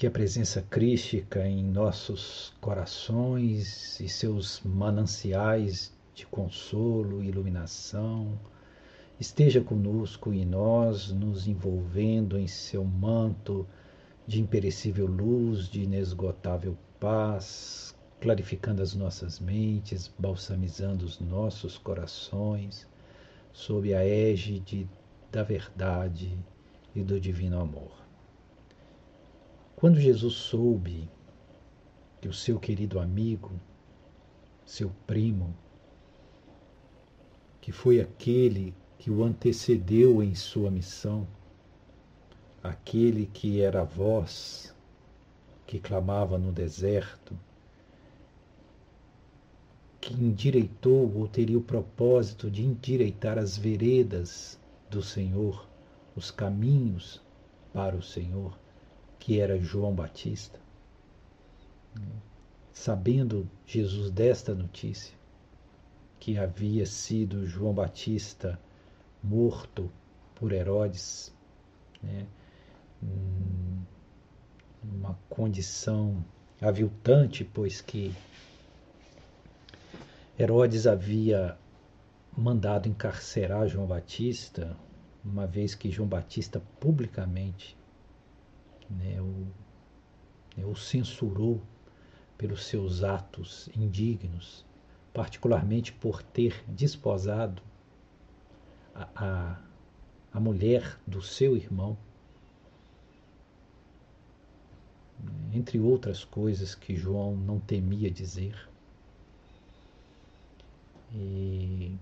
que a presença crística em nossos corações e seus mananciais de consolo e iluminação esteja conosco e nós, nos envolvendo em seu manto de imperecível luz, de inesgotável paz, clarificando as nossas mentes, balsamizando os nossos corações, sob a égide da verdade e do divino amor. Quando Jesus soube que o seu querido amigo, seu primo, que foi aquele que o antecedeu em sua missão, aquele que era a voz que clamava no deserto, que endireitou ou teria o propósito de endireitar as veredas do Senhor, os caminhos para o Senhor, que era João Batista. Sabendo Jesus desta notícia, que havia sido João Batista morto por Herodes, né, uma condição aviltante, pois que Herodes havia mandado encarcerar João Batista, uma vez que João Batista publicamente né, o, né, o censurou pelos seus atos indignos, particularmente por ter desposado a, a, a mulher do seu irmão, entre outras coisas que João não temia dizer. E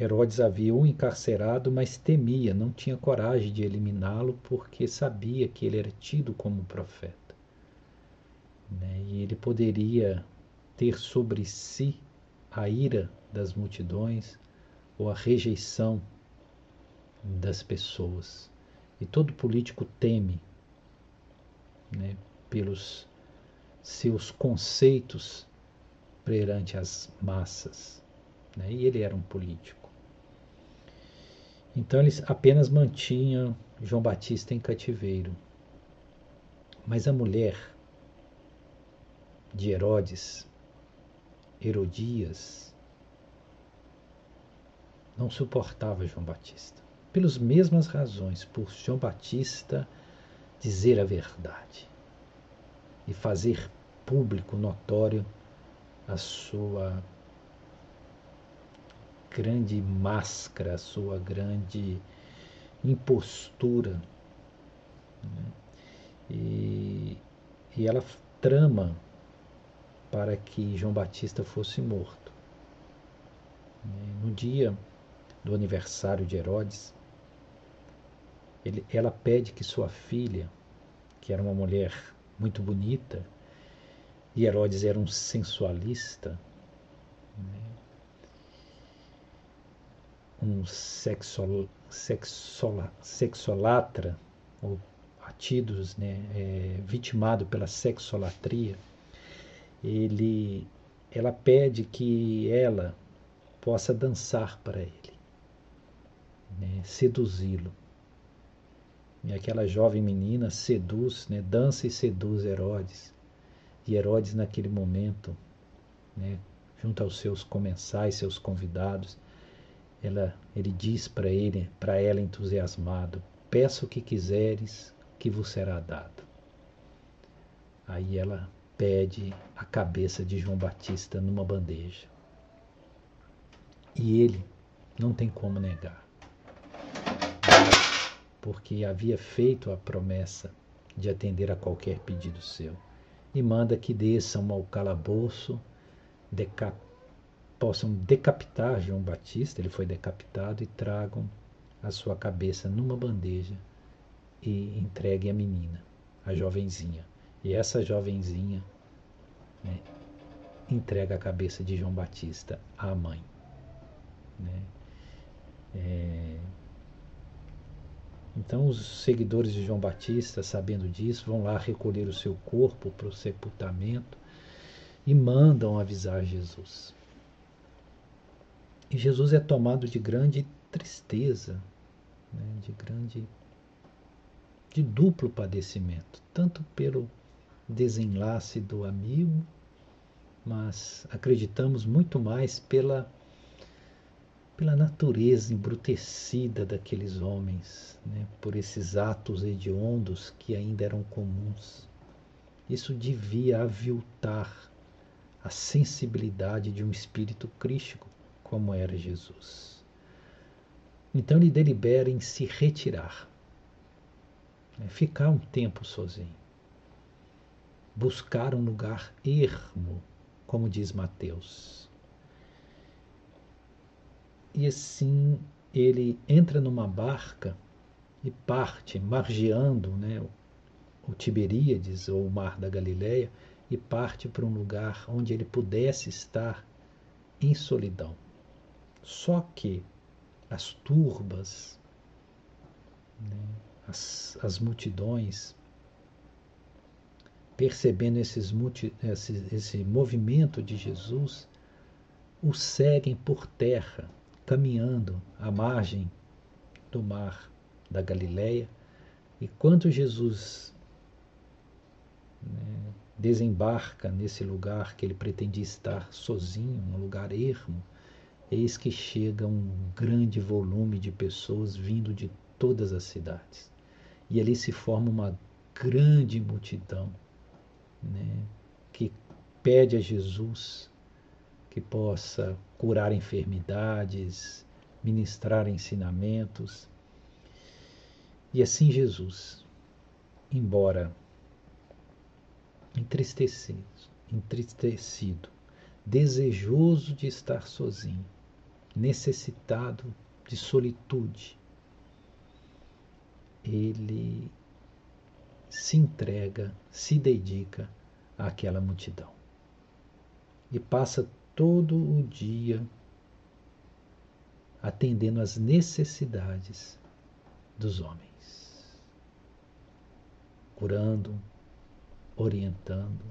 Herodes havia o encarcerado, mas temia, não tinha coragem de eliminá-lo porque sabia que ele era tido como profeta. Né? E ele poderia ter sobre si a ira das multidões, ou a rejeição das pessoas. E todo político teme né, pelos seus conceitos perante as massas. Né, e ele era um político. Então eles apenas mantinham João Batista em cativeiro. Mas a mulher de Herodes, Herodias, não suportava João Batista. Pelas mesmas razões, por João Batista dizer a verdade e fazer público, notório, a sua grande máscara, a sua grande impostura. Né? E, e ela trama para que João Batista fosse morto. No dia do aniversário de Herodes, ele, ela pede que sua filha, que era uma mulher muito bonita, e Herodes era um sensualista, né, um sexol, sexola, sexolatra, ou atidos, né, é, vitimado pela sexolatria, ele, ela pede que ela possa dançar para ele né, seduzi-lo. E aquela jovem menina seduz, né, dança e seduz Herodes. E Herodes, naquele momento, né, junto aos seus comensais, seus convidados, ela, ele diz para ele, para ela entusiasmado: Peça o que quiseres, que vos será dado. Aí ela pede a cabeça de João Batista numa bandeja. E ele não tem como negar porque havia feito a promessa de atender a qualquer pedido seu. E manda que desçam ao calabouço, deca possam decapitar João Batista, ele foi decapitado, e tragam a sua cabeça numa bandeja e entreguem a menina, a jovenzinha. E essa jovenzinha né, entrega a cabeça de João Batista à mãe. Né? É, então, os seguidores de João Batista, sabendo disso, vão lá recolher o seu corpo para o sepultamento e mandam avisar Jesus. E Jesus é tomado de grande tristeza, né, de grande de duplo padecimento, tanto pelo desenlace do amigo, mas acreditamos muito mais pela pela natureza embrutecida daqueles homens, né, por esses atos hediondos que ainda eram comuns. Isso devia aviltar a sensibilidade de um espírito crístico como era Jesus. Então ele delibera em se retirar, né, ficar um tempo sozinho, buscar um lugar ermo, como diz Mateus e assim ele entra numa barca e parte, margeando né, o Tiberíades ou o Mar da Galileia, e parte para um lugar onde ele pudesse estar em solidão. Só que as turbas, né, as, as multidões, percebendo esses esse, esse movimento de Jesus, o seguem por terra caminhando à margem do mar da Galileia, e quando Jesus né, desembarca nesse lugar que ele pretendia estar sozinho, um lugar ermo, eis que chega um grande volume de pessoas vindo de todas as cidades. E ali se forma uma grande multidão né, que pede a Jesus que possa curar enfermidades, ministrar ensinamentos. E assim Jesus, embora entristecido, entristecido, desejoso de estar sozinho, necessitado de solitude, ele se entrega, se dedica àquela multidão e passa todo o dia atendendo às necessidades dos homens, curando, orientando,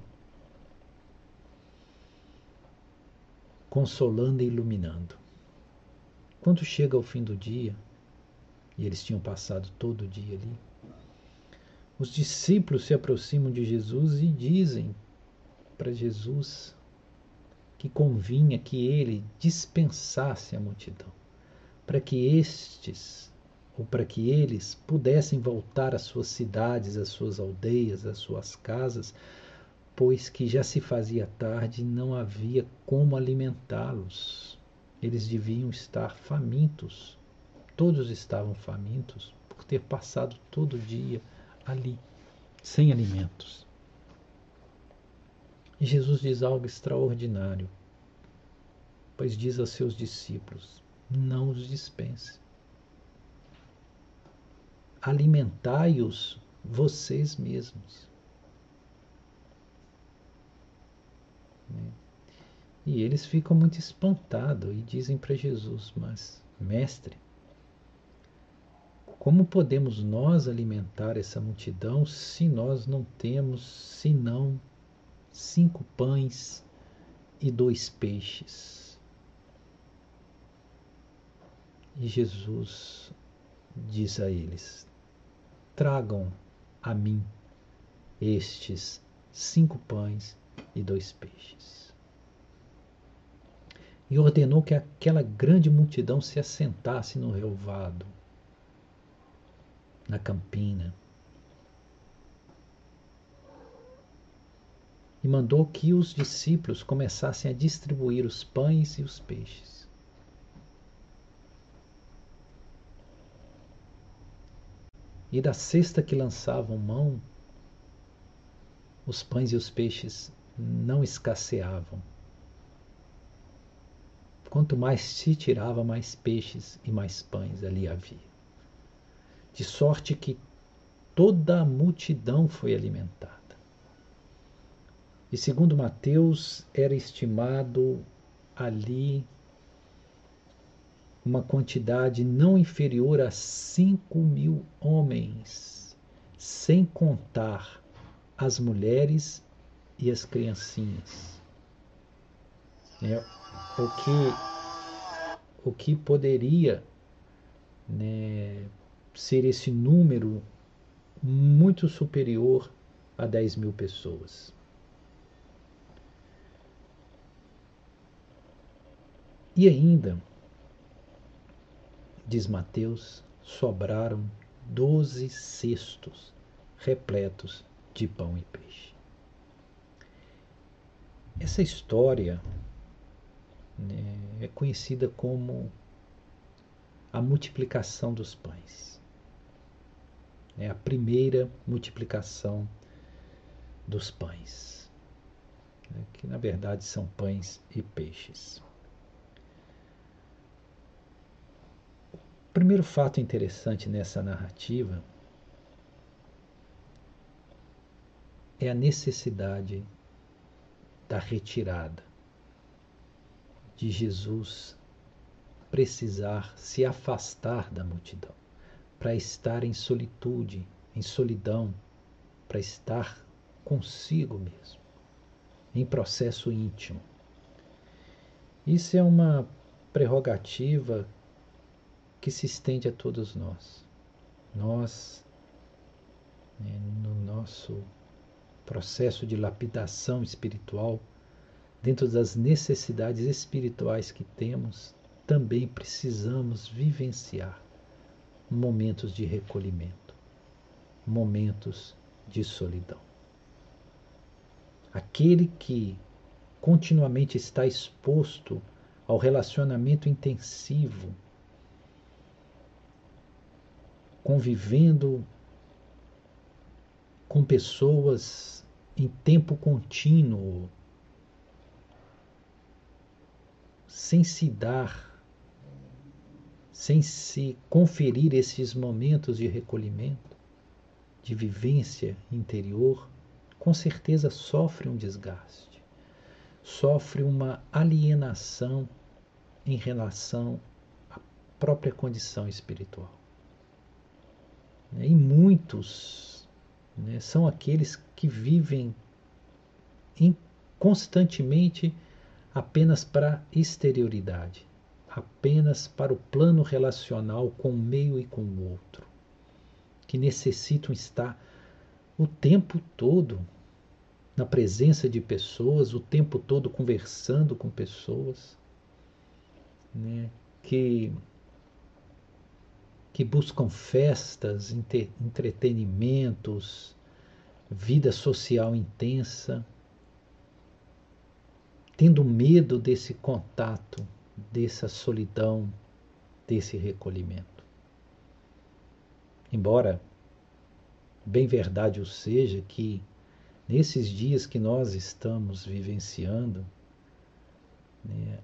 consolando e iluminando. Quando chega o fim do dia, e eles tinham passado todo o dia ali, os discípulos se aproximam de Jesus e dizem para Jesus que convinha que ele dispensasse a multidão, para que estes, ou para que eles pudessem voltar às suas cidades, às suas aldeias, às suas casas, pois que já se fazia tarde e não havia como alimentá-los. Eles deviam estar famintos. Todos estavam famintos por ter passado todo o dia ali, sem alimentos. E Jesus diz algo extraordinário, pois diz aos seus discípulos: não os dispense. Alimentai-os vocês mesmos. Né? E eles ficam muito espantados e dizem para Jesus: Mas, mestre, como podemos nós alimentar essa multidão se nós não temos senão cinco pães e dois peixes. E Jesus diz a eles: Tragam a mim estes cinco pães e dois peixes. E ordenou que aquela grande multidão se assentasse no relvado, na campina, e mandou que os discípulos começassem a distribuir os pães e os peixes. E da cesta que lançavam mão, os pães e os peixes não escasseavam. Quanto mais se tirava, mais peixes e mais pães ali havia. De sorte que toda a multidão foi alimentada. E segundo Mateus, era estimado ali uma quantidade não inferior a 5 mil homens, sem contar as mulheres e as criancinhas. É, o, que, o que poderia né, ser esse número muito superior a 10 mil pessoas. E ainda, diz Mateus, sobraram doze cestos repletos de pão e peixe. Essa história né, é conhecida como a multiplicação dos pães. É a primeira multiplicação dos pães, né, que na verdade são pães e peixes. O primeiro fato interessante nessa narrativa é a necessidade da retirada de Jesus precisar se afastar da multidão, para estar em solitude, em solidão, para estar consigo mesmo, em processo íntimo. Isso é uma prerrogativa que se estende a todos nós. Nós, né, no nosso processo de lapidação espiritual, dentro das necessidades espirituais que temos, também precisamos vivenciar momentos de recolhimento, momentos de solidão. Aquele que continuamente está exposto ao relacionamento intensivo, convivendo com pessoas em tempo contínuo, sem se dar sem se conferir esses momentos de recolhimento, de vivência interior, com certeza sofre um desgaste, sofre uma alienação em relação à própria condição espiritual. E muitos né, são aqueles que vivem constantemente apenas para exterioridade apenas para o plano relacional com o meio e com o outro, que necessitam estar o tempo todo na presença de pessoas, o tempo todo conversando com pessoas, né, que, que buscam festas, entretenimentos, vida social intensa, tendo medo desse contato dessa solidão, desse recolhimento. Embora bem verdade o seja que nesses dias que nós estamos vivenciando, né,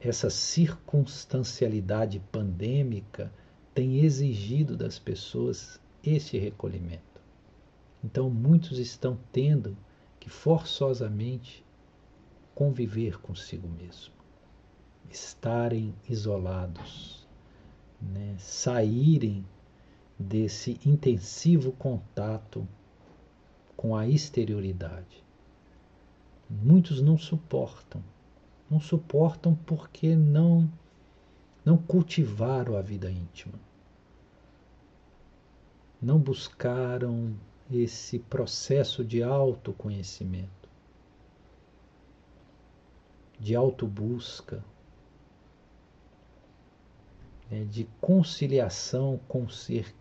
essa circunstancialidade pandêmica tem exigido das pessoas esse recolhimento. Então, muitos estão tendo que forçosamente conviver consigo mesmo estarem isolados, né? saírem desse intensivo contato com a exterioridade. Muitos não suportam, não suportam porque não não cultivaram a vida íntima. Não buscaram esse processo de autoconhecimento, de autobusca, né, de conciliação com o ser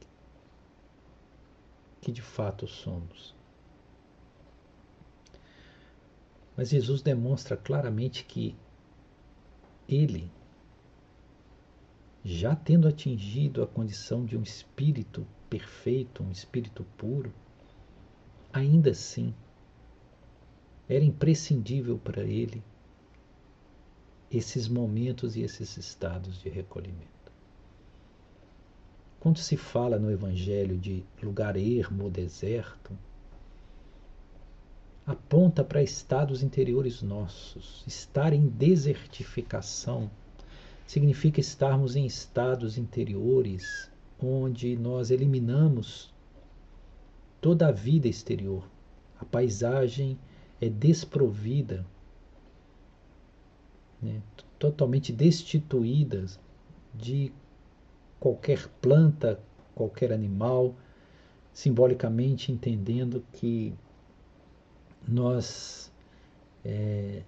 que de fato somos. Mas Jesus demonstra claramente que ele, já tendo atingido a condição de um espírito perfeito, um espírito puro, ainda assim era imprescindível para ele esses momentos e esses estados de recolhimento. Quando se fala no Evangelho de lugar ermo ou deserto, aponta para estados interiores nossos. Estar em desertificação significa estarmos em estados interiores onde nós eliminamos toda a vida exterior. A paisagem é desprovida, né, totalmente destituída de qualquer planta, qualquer animal, simbolicamente entendendo que nós é,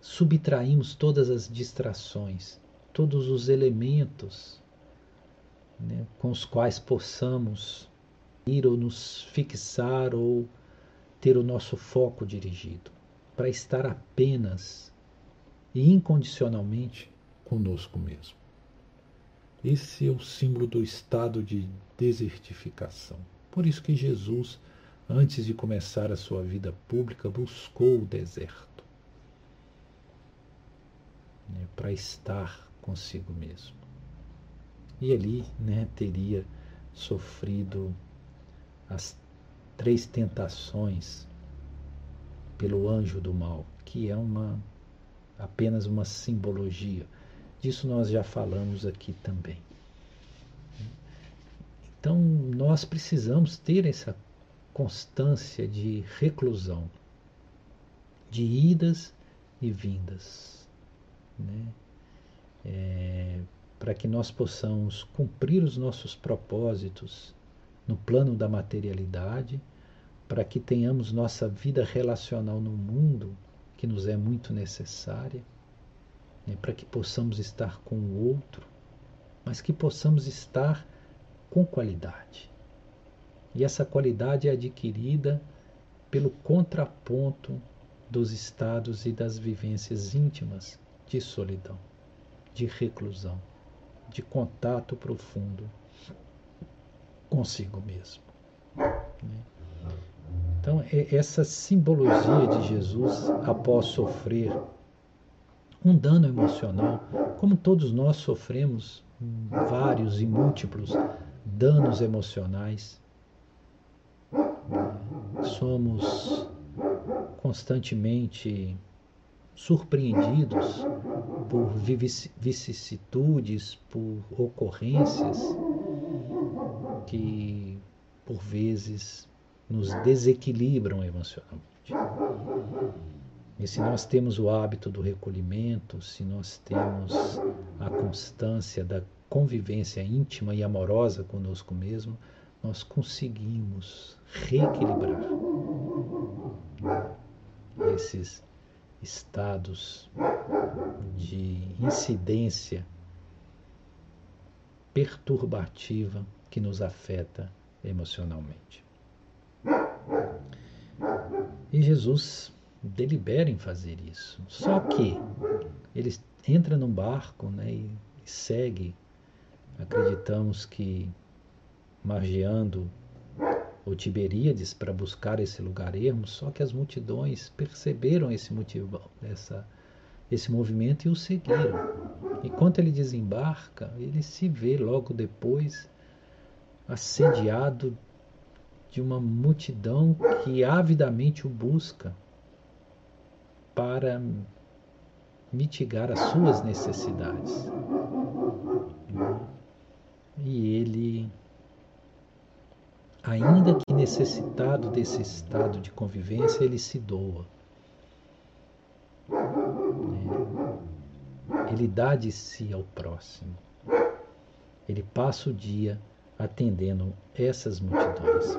subtraímos todas as distrações, todos os elementos né, com os quais possamos ir ou nos fixar ou ter o nosso foco dirigido, para estar apenas e incondicionalmente conosco mesmo. Esse é o símbolo do estado de desertificação. Por isso que Jesus, antes de começar a sua vida pública, buscou o deserto né, para estar consigo mesmo. E ali né, teria sofrido as três tentações pelo anjo do mal, que é uma apenas uma simbologia. Disso nós já falamos aqui também. Então, nós precisamos ter essa constância de reclusão, de idas e vindas, né? É, para que nós possamos cumprir os nossos propósitos no plano da materialidade, para que tenhamos nossa vida relacional no mundo, que nos é muito necessária, né? para que possamos estar com o outro, mas que possamos estar com qualidade. E essa qualidade é adquirida pelo contraponto dos estados e das vivências íntimas de solidão, de reclusão, de contato profundo consigo mesmo. Né? Então, essa simbologia de Jesus após sofrer um dano emocional, como todos nós sofremos vários e múltiplos danos emocionais. Somos constantemente surpreendidos por vicissitudes, por ocorrências que por vezes nos desequilibram emocionalmente. E se nós temos o hábito do recolhimento, se nós temos a constância da convivência íntima e amorosa conosco mesmo, nós conseguimos reequilibrar esses estados de incidência perturbativa que nos afeta emocionalmente. E Jesus delibera em fazer isso. Só que ele entra num barco né, e segue acreditamos que margeando o Tiberíades para buscar esse lugar ermo, só que as multidões perceberam esse motivo, essa, esse movimento e o seguiram. E quando ele desembarca, ele se vê logo depois assediado de uma multidão que avidamente o busca para mitigar as suas necessidades e ele, ainda que necessitado desse estado de convivência, ele se doa. Ele dá de si ao próximo. Ele passa o dia atendendo essas multidões.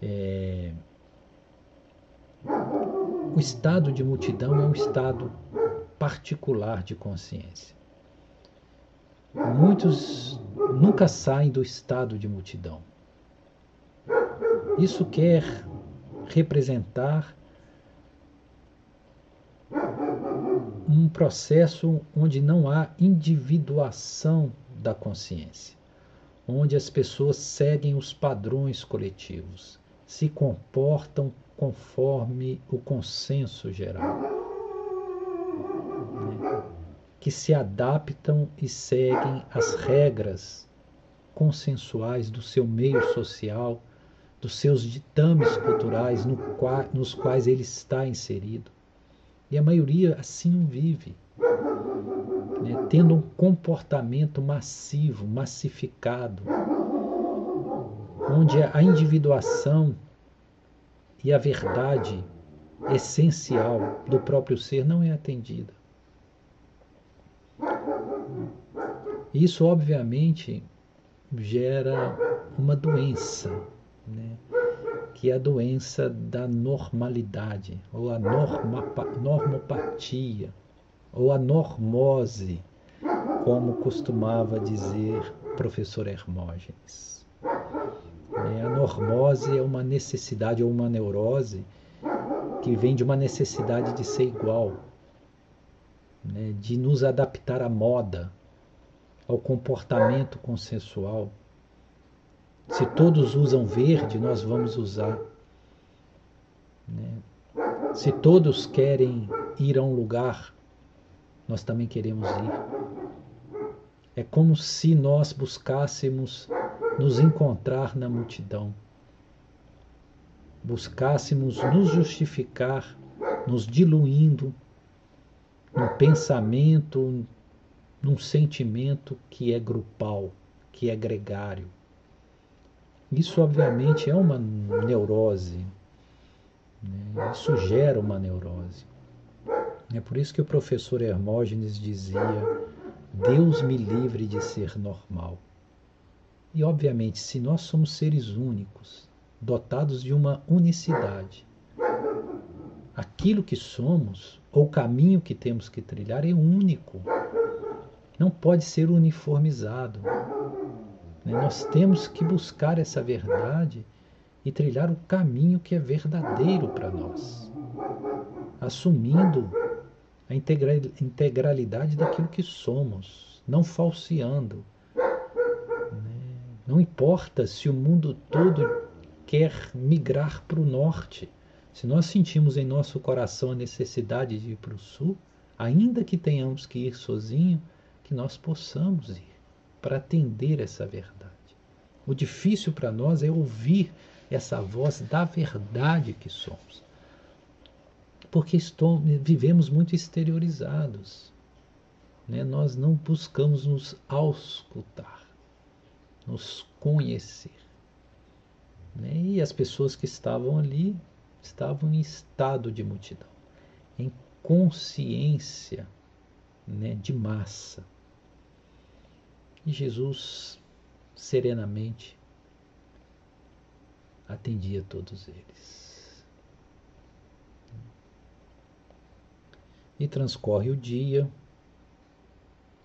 É... O estado de multidão é um estado particular de consciência. Muitos nunca saem do estado de multidão. Isso quer representar um processo onde não há individuação da consciência, onde as pessoas seguem os padrões coletivos, se comportam conforme o consenso geral que se adaptam e seguem as regras consensuais do seu meio social, dos seus ditames culturais no qua, nos quais ele está inserido. E a maioria assim vive, né, tendo um comportamento massivo, massificado, onde a individuação e a verdade essencial do próprio ser não é atendida. Isso, obviamente, gera uma doença né? que é a doença da normalidade, ou a norma, normopatia, ou a normose, como costumava dizer professor Hermógenes. É, a normose é uma necessidade ou uma neurose que vem de uma necessidade de ser igual, né, de nos adaptar à moda, ao comportamento consensual. Se todos usam verde, nós vamos usar. Né? Se todos querem ir a um lugar, nós também queremos ir. É como se nós buscássemos nos encontrar na multidão, buscássemos nos justificar, nos diluindo num pensamento, num sentimento que é grupal, que é gregário. Isso, obviamente, é uma neurose. Né? Isso gera uma neurose. É por isso que o professor Hermógenes dizia: Deus me livre de ser normal. E, obviamente, se nós somos seres únicos, dotados de uma unicidade, aquilo que somos, ou o caminho que temos que trilhar, é único. Não pode ser uniformizado. Né? Nós temos que buscar essa verdade e trilhar o caminho que é verdadeiro para nós, assumindo a integralidade daquilo que somos, não falseando. Né? Não importa se o mundo todo quer migrar para o norte. Se nós sentimos em nosso coração a necessidade de ir para o sul, ainda que tenhamos que ir sozinho, que nós possamos ir para atender essa verdade. O difícil para nós é ouvir essa voz da verdade que somos. Porque estou, vivemos muito exteriorizados. Né? Nós não buscamos nos auscultar, nos conhecer. Né? E as pessoas que estavam ali estavam em estado de multidão, em consciência né, de massa. E Jesus serenamente atendia todos eles. E transcorre o dia,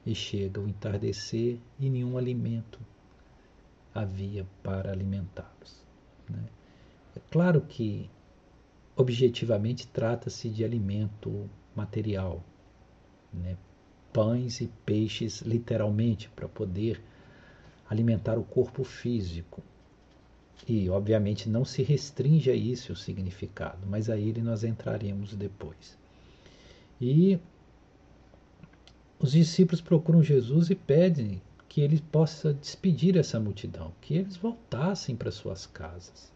e chega o entardecer, e nenhum alimento havia para alimentá-los. Né? É claro que, objetivamente, trata-se de alimento material, né? pães e peixes, literalmente, para poder alimentar o corpo físico. E, obviamente, não se restringe a isso o significado, mas a ele nós entraremos depois. E os discípulos procuram Jesus e pedem que ele possa despedir essa multidão, que eles voltassem para suas casas,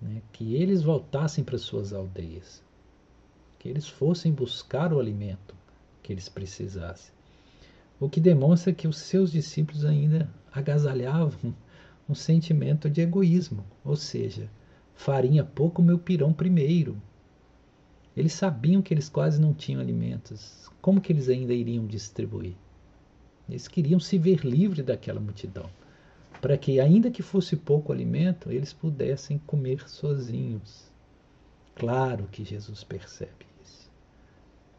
né? que eles voltassem para suas aldeias, que eles fossem buscar o alimento que eles precisassem o que demonstra que os seus discípulos ainda agasalhavam um sentimento de egoísmo, ou seja, farinha pouco, meu pirão primeiro. Eles sabiam que eles quase não tinham alimentos. Como que eles ainda iriam distribuir? Eles queriam se ver livre daquela multidão, para que, ainda que fosse pouco alimento, eles pudessem comer sozinhos. Claro que Jesus percebe isso.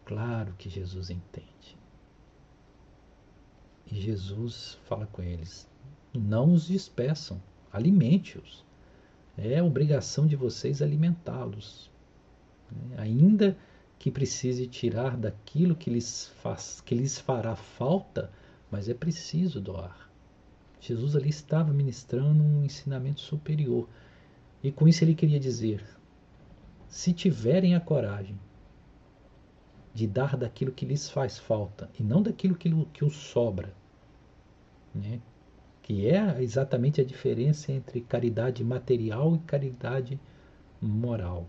Claro que Jesus entende. E Jesus fala com eles: não os despeçam, alimente-os. É obrigação de vocês alimentá-los. Né? Ainda que precise tirar daquilo que lhes, faz, que lhes fará falta, mas é preciso doar. Jesus ali estava ministrando um ensinamento superior. E com isso ele queria dizer: se tiverem a coragem de dar daquilo que lhes faz falta e não daquilo que, que os sobra. Né? Que é exatamente a diferença entre caridade material e caridade moral.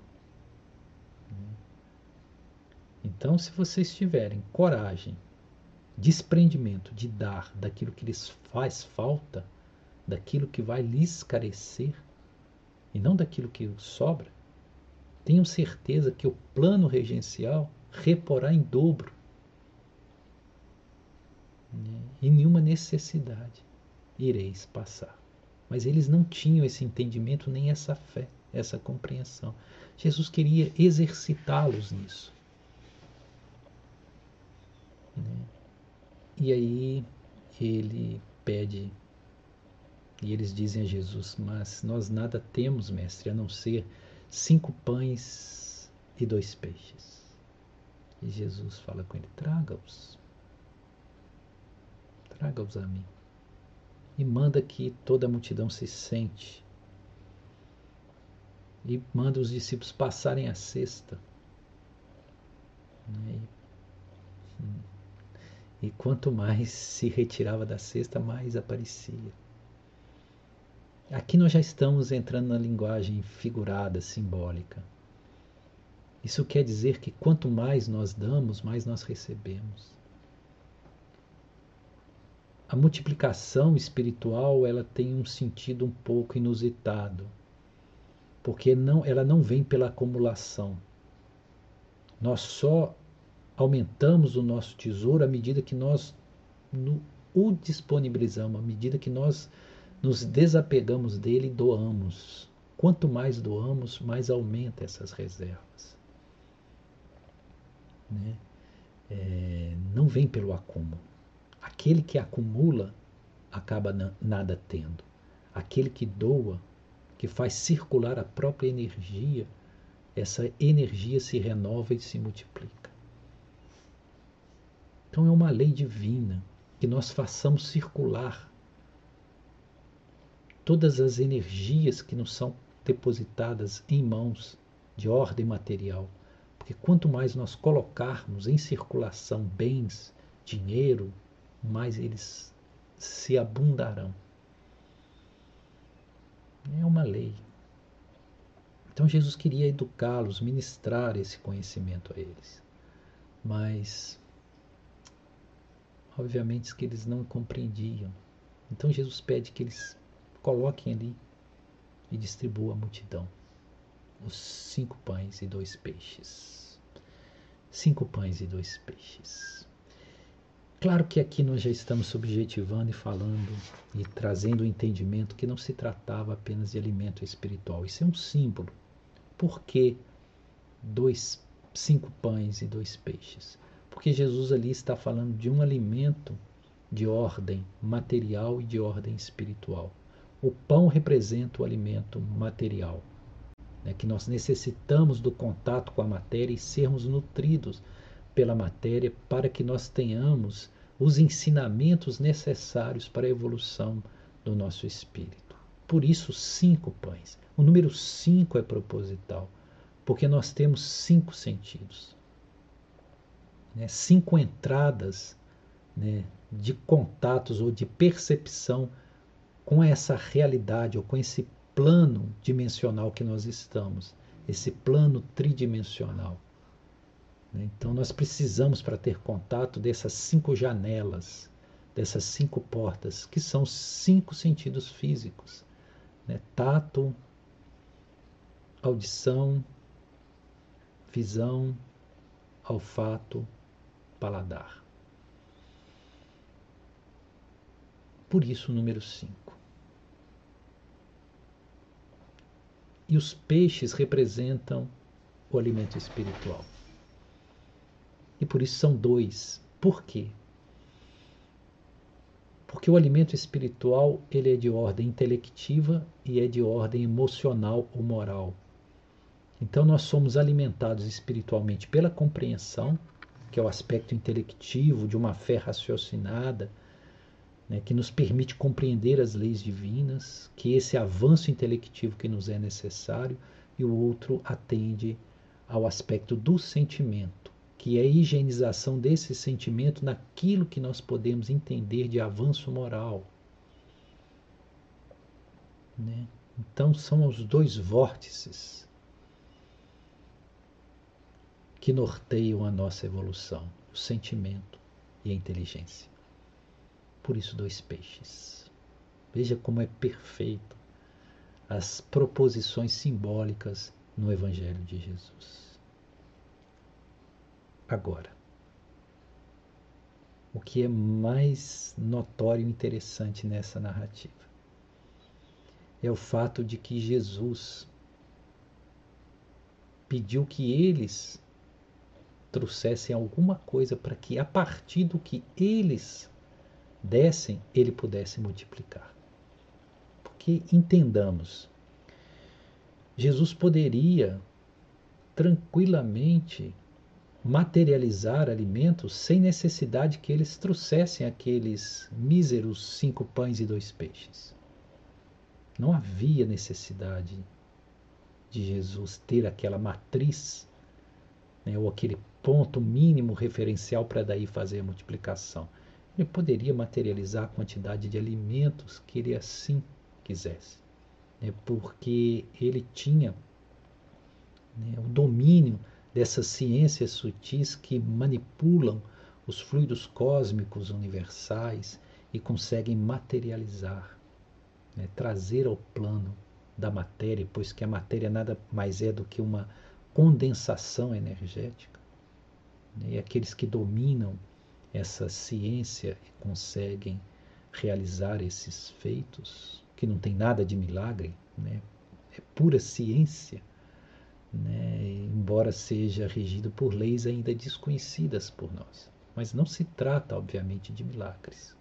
Né? Então, se vocês tiverem coragem, desprendimento de dar daquilo que lhes faz falta, daquilo que vai lhes carecer, e não daquilo que sobra, tenham certeza que o plano regencial reporá em dobro. Né? E nenhuma necessidade ireis passar. Mas eles não tinham esse entendimento nem essa fé, essa compreensão. Jesus queria exercitá-los nisso. E aí ele pede, e eles dizem a Jesus: Mas nós nada temos, mestre, a não ser cinco pães e dois peixes. E Jesus fala com ele: Traga-os. Traga-os a mim. E manda que toda a multidão se sente. E manda os discípulos passarem a cesta. E, hum, e quanto mais se retirava da cesta, mais aparecia. Aqui nós já estamos entrando na linguagem figurada, simbólica. Isso quer dizer que quanto mais nós damos, mais nós recebemos. A multiplicação espiritual ela tem um sentido um pouco inusitado, porque não, ela não vem pela acumulação. Nós só aumentamos o nosso tesouro à medida que nós no, o disponibilizamos, à medida que nós nos desapegamos dele e doamos. Quanto mais doamos, mais aumenta essas reservas. Né? É, não vem pelo acúmulo. Aquele que acumula acaba nada tendo. Aquele que doa, que faz circular a própria energia, essa energia se renova e se multiplica. Então é uma lei divina que nós façamos circular todas as energias que nos são depositadas em mãos de ordem material. Porque quanto mais nós colocarmos em circulação bens, dinheiro, mais eles se abundarão. É uma lei. Então Jesus queria educá-los, ministrar esse conhecimento a eles. Mas, obviamente, que eles não compreendiam. Então Jesus pede que eles coloquem ali e distribua a multidão os cinco pães e dois peixes. Cinco pães e dois peixes. Claro que aqui nós já estamos subjetivando e falando e trazendo o entendimento que não se tratava apenas de alimento espiritual. Isso é um símbolo. Por que dois, cinco pães e dois peixes? Porque Jesus ali está falando de um alimento de ordem material e de ordem espiritual. O pão representa o alimento material, né, que nós necessitamos do contato com a matéria e sermos nutridos pela matéria para que nós tenhamos os ensinamentos necessários para a evolução do nosso espírito. Por isso, cinco pães. O número cinco é proposital, porque nós temos cinco sentidos, né, cinco entradas né, de contatos ou de percepção com essa realidade ou com esse plano dimensional que nós estamos, esse plano tridimensional. Né? Então nós precisamos para ter contato dessas cinco janelas, dessas cinco portas, que são cinco sentidos físicos: né? tato, audição, visão, olfato, paladar. Por isso número 5. E os peixes representam o alimento espiritual. E por isso são dois. Por quê? Porque o alimento espiritual ele é de ordem intelectiva e é de ordem emocional ou moral. Então nós somos alimentados espiritualmente pela compreensão, que é o aspecto intelectivo de uma fé raciocinada, né, que nos permite compreender as leis divinas, que esse avanço intelectivo que nos é necessário, e o outro atende ao aspecto do sentimento, que é a higienização desse sentimento naquilo que nós podemos entender de avanço moral. Né? Então são os dois vórtices que norteiam a nossa evolução, o sentimento e a inteligência. Por isso, dois peixes. Veja como é perfeito as proposições simbólicas no Evangelho de Jesus. Agora, o que é mais notório e interessante nessa narrativa? é o fato de que Jesus pediu que eles trouxessem alguma coisa para que a partir do que eles dessem, ele pudesse multiplicar. Porque entendamos, Jesus poderia tranquilamente materializar alimentos sem necessidade que eles trouxessem aqueles míseros cinco pães e dois peixes. Não havia necessidade de Jesus ter aquela matriz, né, ou aquele ponto mínimo referencial para daí fazer a multiplicação. Ele poderia materializar a quantidade de alimentos que ele assim quisesse, né, porque ele tinha né, o domínio dessas ciências sutis que manipulam os fluidos cósmicos universais e conseguem materializar, né, trazer ao plano da matéria, pois que a matéria nada mais é do que uma condensação energética. Né? E aqueles que dominam essa ciência conseguem realizar esses feitos, que não tem nada de milagre, né? é pura ciência, né? embora seja regido por leis ainda desconhecidas por nós. Mas não se trata, obviamente, de milagres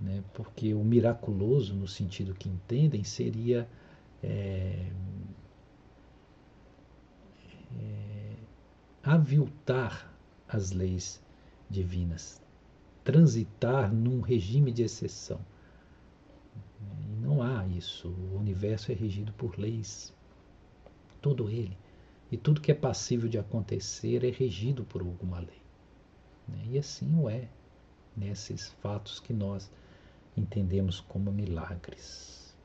né? porque o miraculoso, no sentido que entendem, seria é, é, aviltar as leis divinas, transitar num regime de exceção. Não há isso. O universo é regido por leis, todo ele. E tudo que é passível de acontecer é regido por alguma lei. Né? E assim o é nesses fatos que nós entendemos como milagres.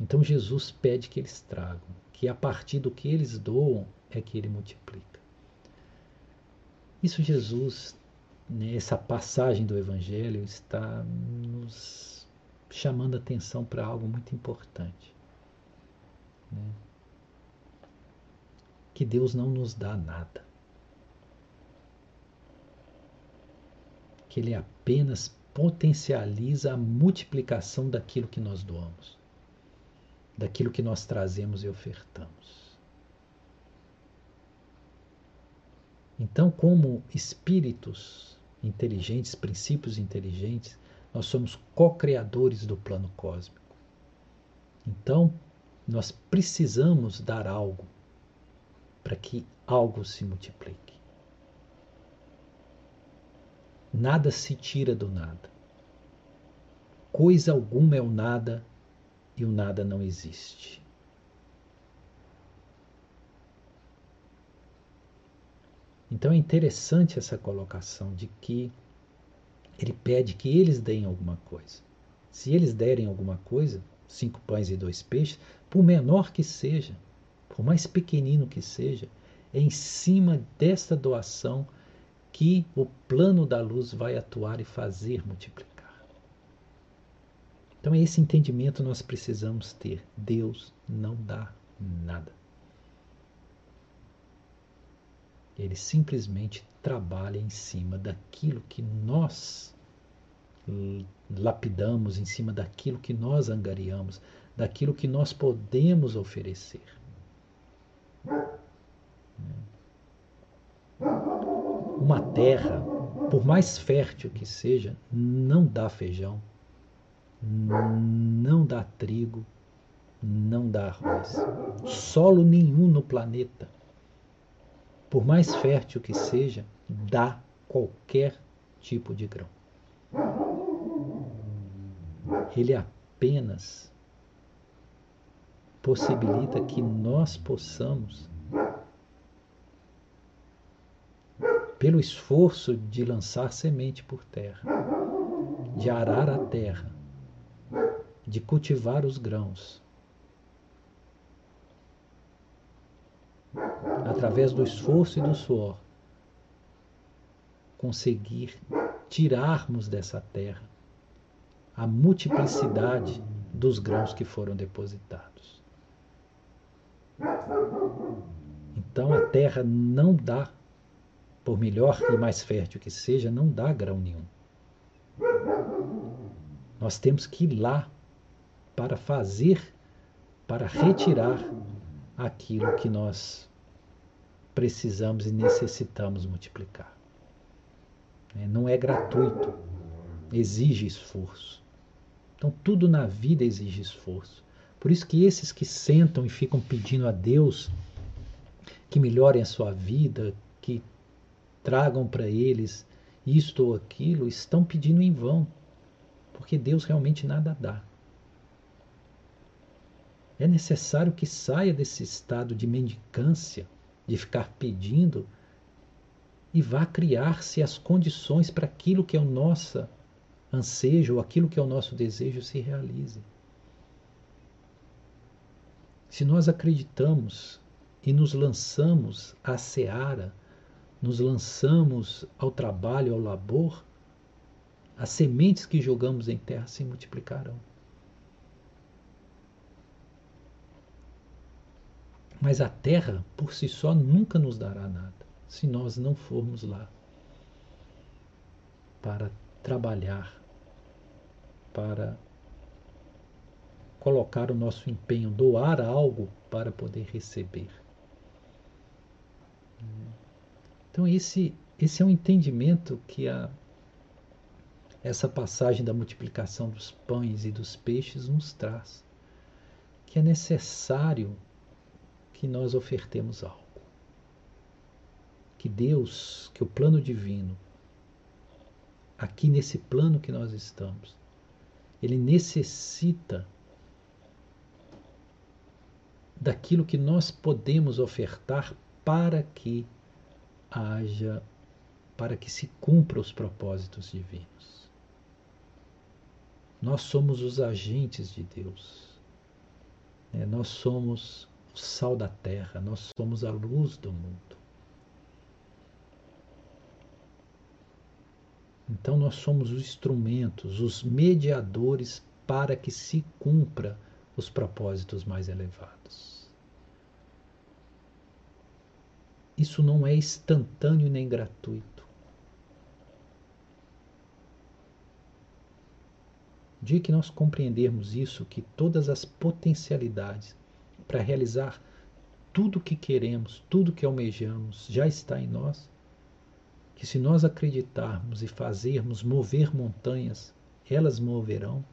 Então Jesus pede que eles tragam, que a partir do que eles doam é que ele multiplica. Isso Jesus, né, essa passagem do Evangelho está nos chamando atenção para algo muito importante. Né? Que Deus não nos dá nada. Que Ele apenas potencializa a multiplicação daquilo que nós doamos, daquilo que nós trazemos e ofertamos. Então, como espíritos inteligentes, princípios inteligentes, nós somos co-criadores do plano cósmico. Então, nós precisamos dar algo para que algo se multiplique. Nada se tira do nada. Coisa alguma é o nada e o nada não existe. Então é interessante essa colocação de que ele pede que eles deem alguma coisa. Se eles derem alguma coisa, cinco pães e dois peixes, por menor que seja, por mais pequenino que seja, é em cima desta doação que o plano da luz vai atuar e fazer multiplicar. Então, esse entendimento nós precisamos ter. Deus não dá nada. Ele simplesmente trabalha em cima daquilo que nós lapidamos, em cima daquilo que nós angariamos, daquilo que nós podemos oferecer. Uma terra, por mais fértil que seja, não dá feijão, não dá trigo, não dá arroz. Solo nenhum no planeta, por mais fértil que seja, dá qualquer tipo de grão. Ele apenas possibilita que nós possamos pelo esforço de lançar semente por terra, de arar a terra, de cultivar os grãos, através do esforço e do suor, conseguir tirarmos dessa terra a multiplicidade dos grãos que foram depositados. Então a terra não dá por melhor e mais fértil que seja, não dá grão nenhum. Nós temos que ir lá para fazer, para retirar aquilo que nós precisamos e necessitamos multiplicar. É, não é gratuito, exige esforço. Então, tudo na vida exige esforço. Por isso que esses que sentam e ficam pedindo a Deus que melhorem a sua vida, que tragam para eles isto ou aquilo, estão pedindo em vão, porque Deus realmente nada dá. É necessário que saia desse estado de mendicância, de ficar pedindo, e vá criar-se as condições para aquilo que é o nosso ansejo, ou aquilo que é o nosso desejo se realize. Se nós acreditamos e nos lançamos à seara, nos lançamos ao trabalho, ao labor, as sementes que jogamos em terra se multiplicarão. Mas a terra, por si só, nunca nos dará nada se nós não formos lá para trabalhar, para colocar o nosso empenho, doar algo para poder receber. Então esse esse é um entendimento que a essa passagem da multiplicação dos pães e dos peixes nos traz, que é necessário que nós ofertemos algo. Que Deus, que o plano divino, aqui nesse plano que nós estamos, ele necessita daquilo que nós podemos ofertar para que haja, para que se cumpra os propósitos divinos. Nós somos os agentes de Deus. Né? Nós somos sal da terra, nós somos a luz do mundo. Então nós somos os instrumentos, os mediadores para que se cumpra os propósitos mais elevados. Isso não é instantâneo nem gratuito. O dia que nós compreendermos isso, que todas as potencialidades para realizar tudo o que queremos, tudo que almejamos, já está em nós, que se nós acreditarmos e fazermos mover montanhas, elas moverão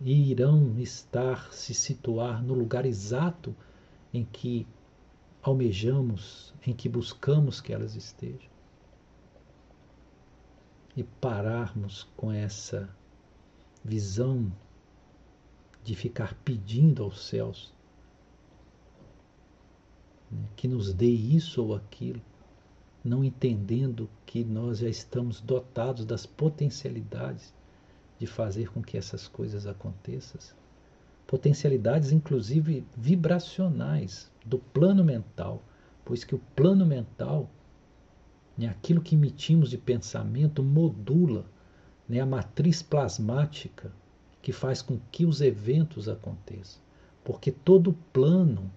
e irão estar, se situar no lugar exato em que almejamos, em que buscamos que elas estejam. E pararmos com essa visão de ficar pedindo aos céus né, que nos dê isso ou aquilo, não entendendo que nós já estamos dotados das potencialidades de fazer com que essas coisas aconteçam. Potencialidades, inclusive vibracionais, do plano mental, pois que o plano mental, né, aquilo que emitimos de pensamento, modula né, a matriz plasmática que faz com que os eventos aconteçam. Porque todo plano,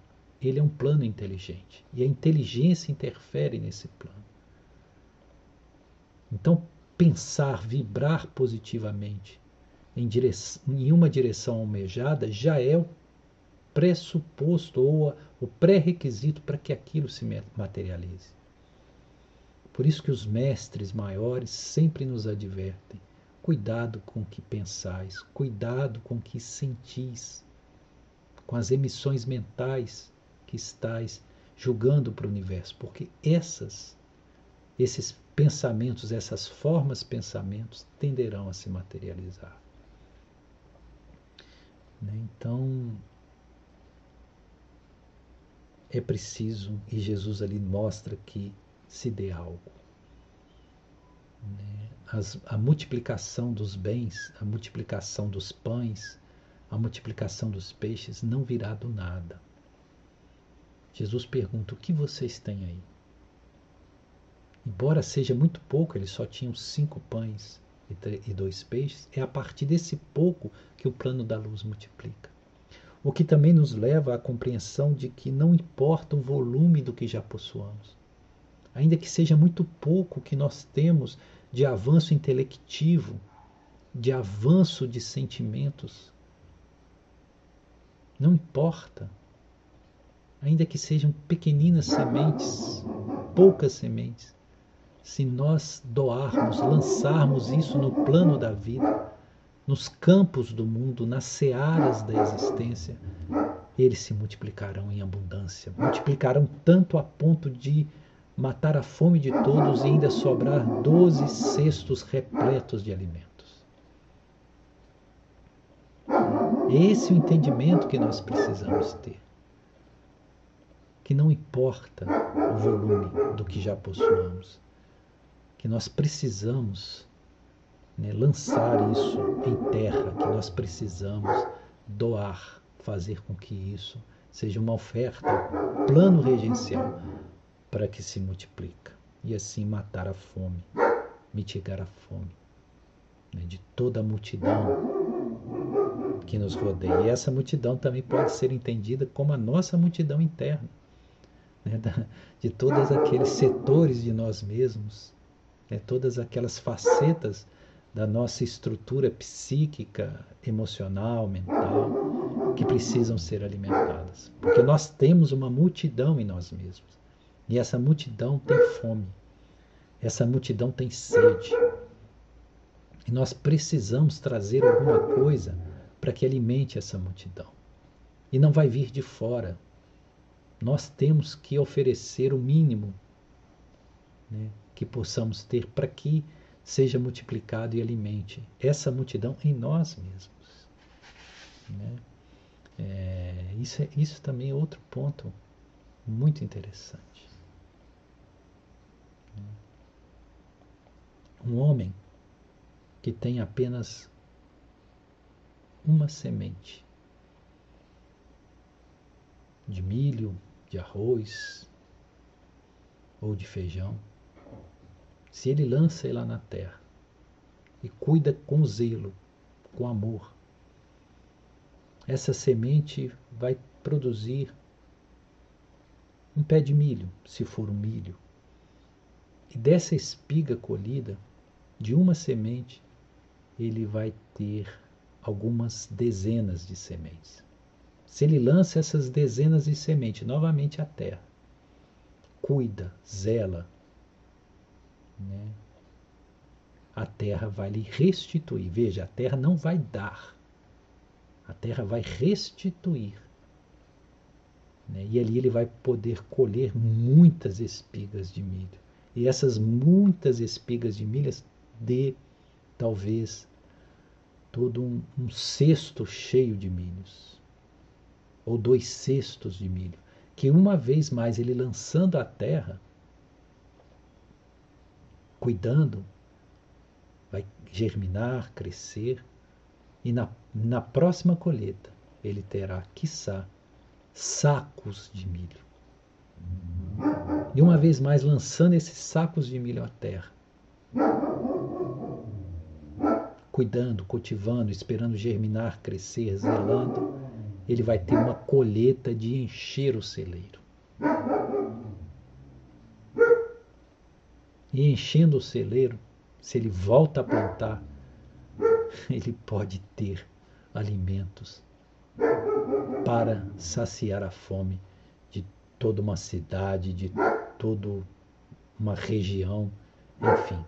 ele é um plano inteligente. E a inteligência interfere nesse plano. Então, pensar, vibrar positivamente em, direção, em uma direção almejada já é o pressuposto ou o pré-requisito para que aquilo se materialize. Por isso que os mestres maiores sempre nos advertem: cuidado com o que pensais, cuidado com o que sentis, com as emissões mentais que estais julgando para o universo, porque essas esses pensamentos, essas formas pensamentos tenderão a se materializar. Né? Então, é preciso, e Jesus ali mostra que se dê algo. Né? As, a multiplicação dos bens, a multiplicação dos pães, a multiplicação dos peixes não virá do nada. Jesus pergunta: o que vocês têm aí? Embora seja muito pouco, eles só tinham cinco pães e dois peixes, é a partir desse pouco que o plano da luz multiplica. O que também nos leva à compreensão de que não importa o volume do que já possuamos, ainda que seja muito pouco que nós temos de avanço intelectivo, de avanço de sentimentos, Não importa, ainda que sejam pequeninas sementes, poucas sementes, se nós doarmos, lançarmos isso no plano da vida, nos campos do mundo, nas searas da existência, eles se multiplicarão em abundância. Multiplicarão tanto a ponto de matar a fome de todos e ainda sobrar doze cestos repletos de alimentos. Esse é o entendimento que nós precisamos ter. Que não importa o volume do que já possuamos, que nós precisamos né, lançar isso em terra, que nós precisamos doar, fazer com que isso seja uma oferta, plano regencial para que se multiplica e assim matar a fome, mitigar a fome né, de toda a multidão que nos rodeia. E essa multidão também pode ser entendida como a nossa multidão interna, né, de todos aqueles setores de nós mesmos né, todas aquelas facetas da nossa estrutura psíquica, emocional, mental, que precisam ser alimentadas. Porque nós temos uma multidão em nós mesmos. E essa multidão tem fome. Essa multidão tem sede. E nós precisamos trazer alguma coisa para que alimente essa multidão. E não vai vir de fora. Nós temos que oferecer o mínimo né, que possamos ter para que seja multiplicado e alimente essa multidão em nós mesmos. Né? É, isso, é, isso também é outro ponto muito interessante. Um homem que tem apenas uma semente de milho, de arroz ou de feijão, se ele lança ela na terra e cuida com zelo, com amor, essa semente vai produzir um pé de milho, se for um milho. E dessa espiga colhida, de uma semente, ele vai ter algumas dezenas de sementes. Se ele lança essas dezenas de sementes novamente à terra, cuida, zela, né? a terra vai lhe restituir. Veja, a terra não vai dar, a terra vai restituir. Né? E ali ele vai poder colher muitas espigas de milho. E essas muitas espigas de milho de talvez todo um, um cesto cheio de milhos, ou dois cestos de milho, que uma vez mais ele lançando a terra, cuidando, vai germinar, crescer, e na, na próxima colheita ele terá, quiçá, sacos de milho. E uma vez mais lançando esses sacos de milho à terra, cuidando, cultivando, esperando germinar, crescer, zelando, ele vai ter uma colheita de encher o celeiro. E enchendo o celeiro, se ele volta a plantar, ele pode ter alimentos para saciar a fome de toda uma cidade, de toda uma região, enfim,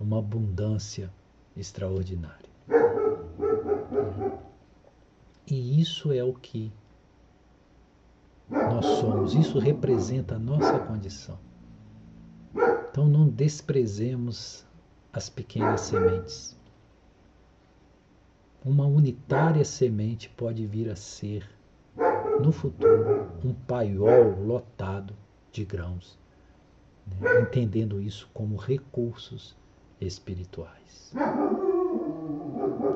uma abundância extraordinária. E isso é o que nós somos, isso representa a nossa condição. Então não desprezemos as pequenas sementes. Uma unitária semente pode vir a ser, no futuro, um paiol lotado de grãos, né? entendendo isso como recursos espirituais.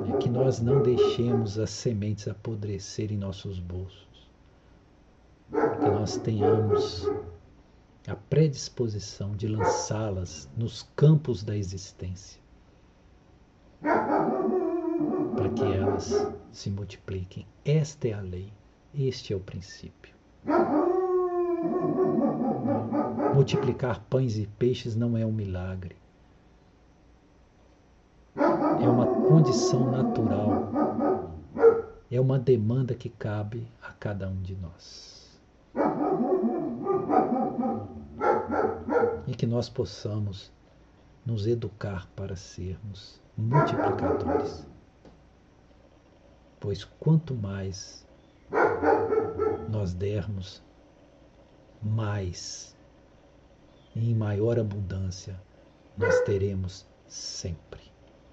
É que nós não deixemos as sementes apodrecer em nossos bolsos, que nós tenhamos a predisposição de lançá-las nos campos da existência, para que elas se multipliquem. Esta é a lei, este é o princípio. Multiplicar pães e peixes não é um milagre. É uma condição natural é uma demanda que cabe a cada um de nós. E que nós possamos nos educar para sermos multiplicadores. Pois quanto mais nós dermos, mais e em maior abundância nós teremos sempre.